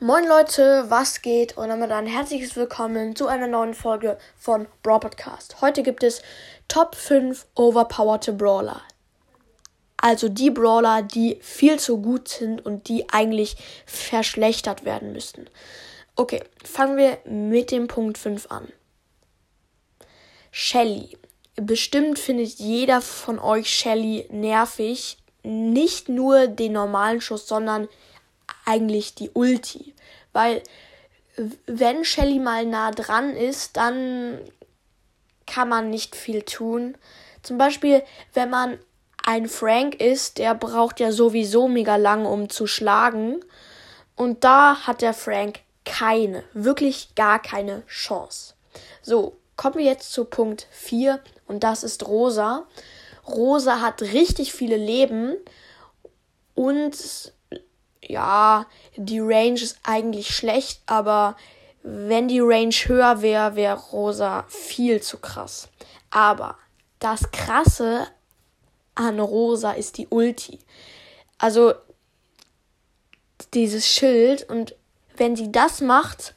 Moin Leute, was geht? Und damit ein herzliches Willkommen zu einer neuen Folge von Brawl Podcast. Heute gibt es Top 5 overpowered Brawler. Also die Brawler, die viel zu gut sind und die eigentlich verschlechtert werden müssten. Okay, fangen wir mit dem Punkt 5 an. Shelly. Bestimmt findet jeder von euch Shelly nervig. Nicht nur den normalen Schuss, sondern eigentlich die Ulti. Weil wenn Shelly mal nah dran ist, dann kann man nicht viel tun. Zum Beispiel, wenn man ein Frank ist, der braucht ja sowieso mega lang, um zu schlagen. Und da hat der Frank keine, wirklich gar keine Chance. So, kommen wir jetzt zu Punkt 4 und das ist Rosa. Rosa hat richtig viele Leben und ja, die Range ist eigentlich schlecht, aber wenn die Range höher wäre, wäre Rosa viel zu krass. Aber das Krasse an Rosa ist die Ulti. Also dieses Schild und wenn sie das macht,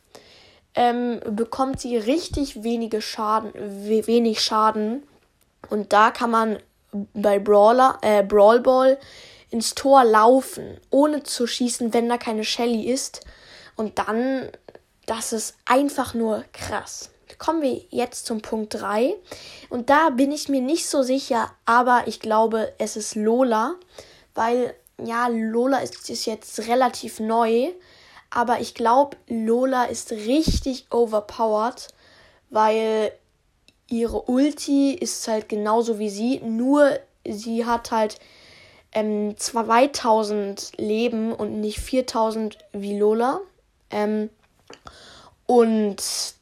ähm, bekommt sie richtig wenige Schaden, wenig Schaden. Und da kann man bei Brawler, äh, Brawl Ball ins Tor laufen, ohne zu schießen, wenn da keine Shelly ist. Und dann, das ist einfach nur krass. Kommen wir jetzt zum Punkt 3. Und da bin ich mir nicht so sicher, aber ich glaube, es ist Lola. Weil, ja, Lola ist, ist jetzt relativ neu. Aber ich glaube, Lola ist richtig overpowered, weil ihre Ulti ist halt genauso wie sie, nur sie hat halt ähm, 2000 Leben und nicht 4000 wie Lola. Ähm, und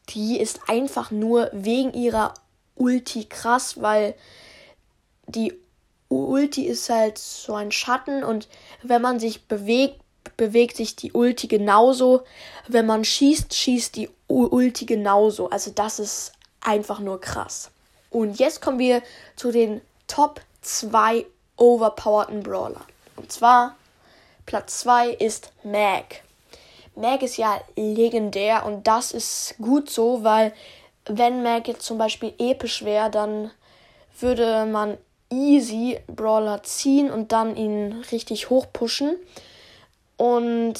die ist einfach nur wegen ihrer Ulti krass, weil die Ulti ist halt so ein Schatten und wenn man sich bewegt, bewegt sich die Ulti genauso. Wenn man schießt, schießt die Ulti genauso. Also das ist einfach nur krass. Und jetzt kommen wir zu den Top 2 overpowerten Brawler. Und zwar Platz 2 ist Mag. Mag ist ja legendär und das ist gut so, weil wenn Mag jetzt zum Beispiel episch wäre, dann würde man easy Brawler ziehen und dann ihn richtig hoch pushen. Und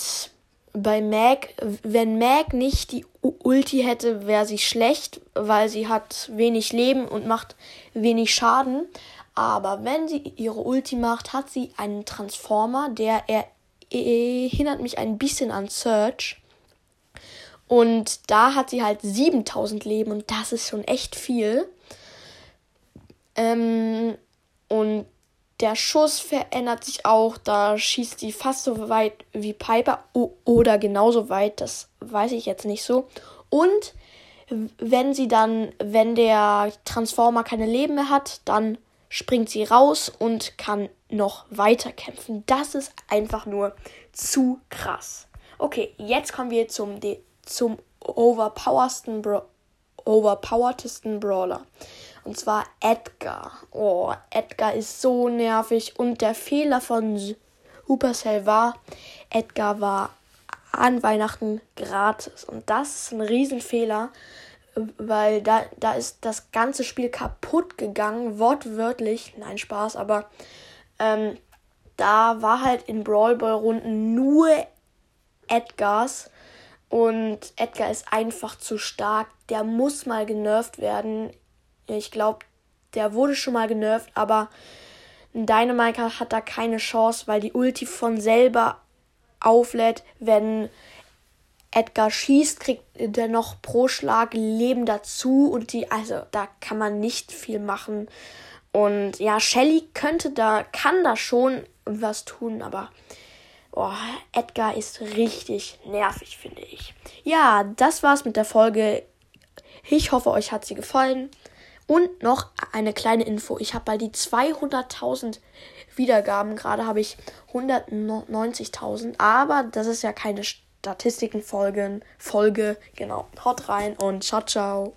bei Mag, wenn Mag nicht die Ulti hätte, wäre sie schlecht, weil sie hat wenig Leben und macht wenig Schaden. Aber wenn sie ihre Ulti macht, hat sie einen Transformer, der erinnert mich ein bisschen an Search. Und da hat sie halt 7000 Leben und das ist schon echt viel. Ähm, und der Schuss verändert sich auch. Da schießt sie fast so weit wie Piper oder genauso weit. Das weiß ich jetzt nicht so. Und wenn sie dann, wenn der Transformer keine Leben mehr hat, dann springt sie raus und kann noch weiter kämpfen. Das ist einfach nur zu krass. Okay, jetzt kommen wir zum, zum overpowersten Bra overpoweredsten Brawler. Und zwar Edgar. Oh, Edgar ist so nervig. Und der Fehler von Supercell war, Edgar war an Weihnachten gratis. Und das ist ein Riesenfehler weil da, da ist das ganze Spiel kaputt gegangen, wortwörtlich. Nein, Spaß, aber ähm, da war halt in Brawl Ball Runden nur Edgars und Edgar ist einfach zu stark. Der muss mal genervt werden. Ich glaube, der wurde schon mal genervt, aber Dynamite hat da keine Chance, weil die Ulti von selber auflädt, wenn Edgar schießt, kriegt der noch pro Schlag Leben dazu und die, also da kann man nicht viel machen. Und ja, Shelly könnte da, kann da schon was tun, aber oh, Edgar ist richtig nervig, finde ich. Ja, das war's mit der Folge. Ich hoffe, euch hat sie gefallen. Und noch eine kleine Info. Ich habe bei die 200.000 Wiedergaben. Gerade habe ich 190.000. Aber das ist ja keine Statistiken folgen, Folge. Genau. Haut rein und ciao, ciao.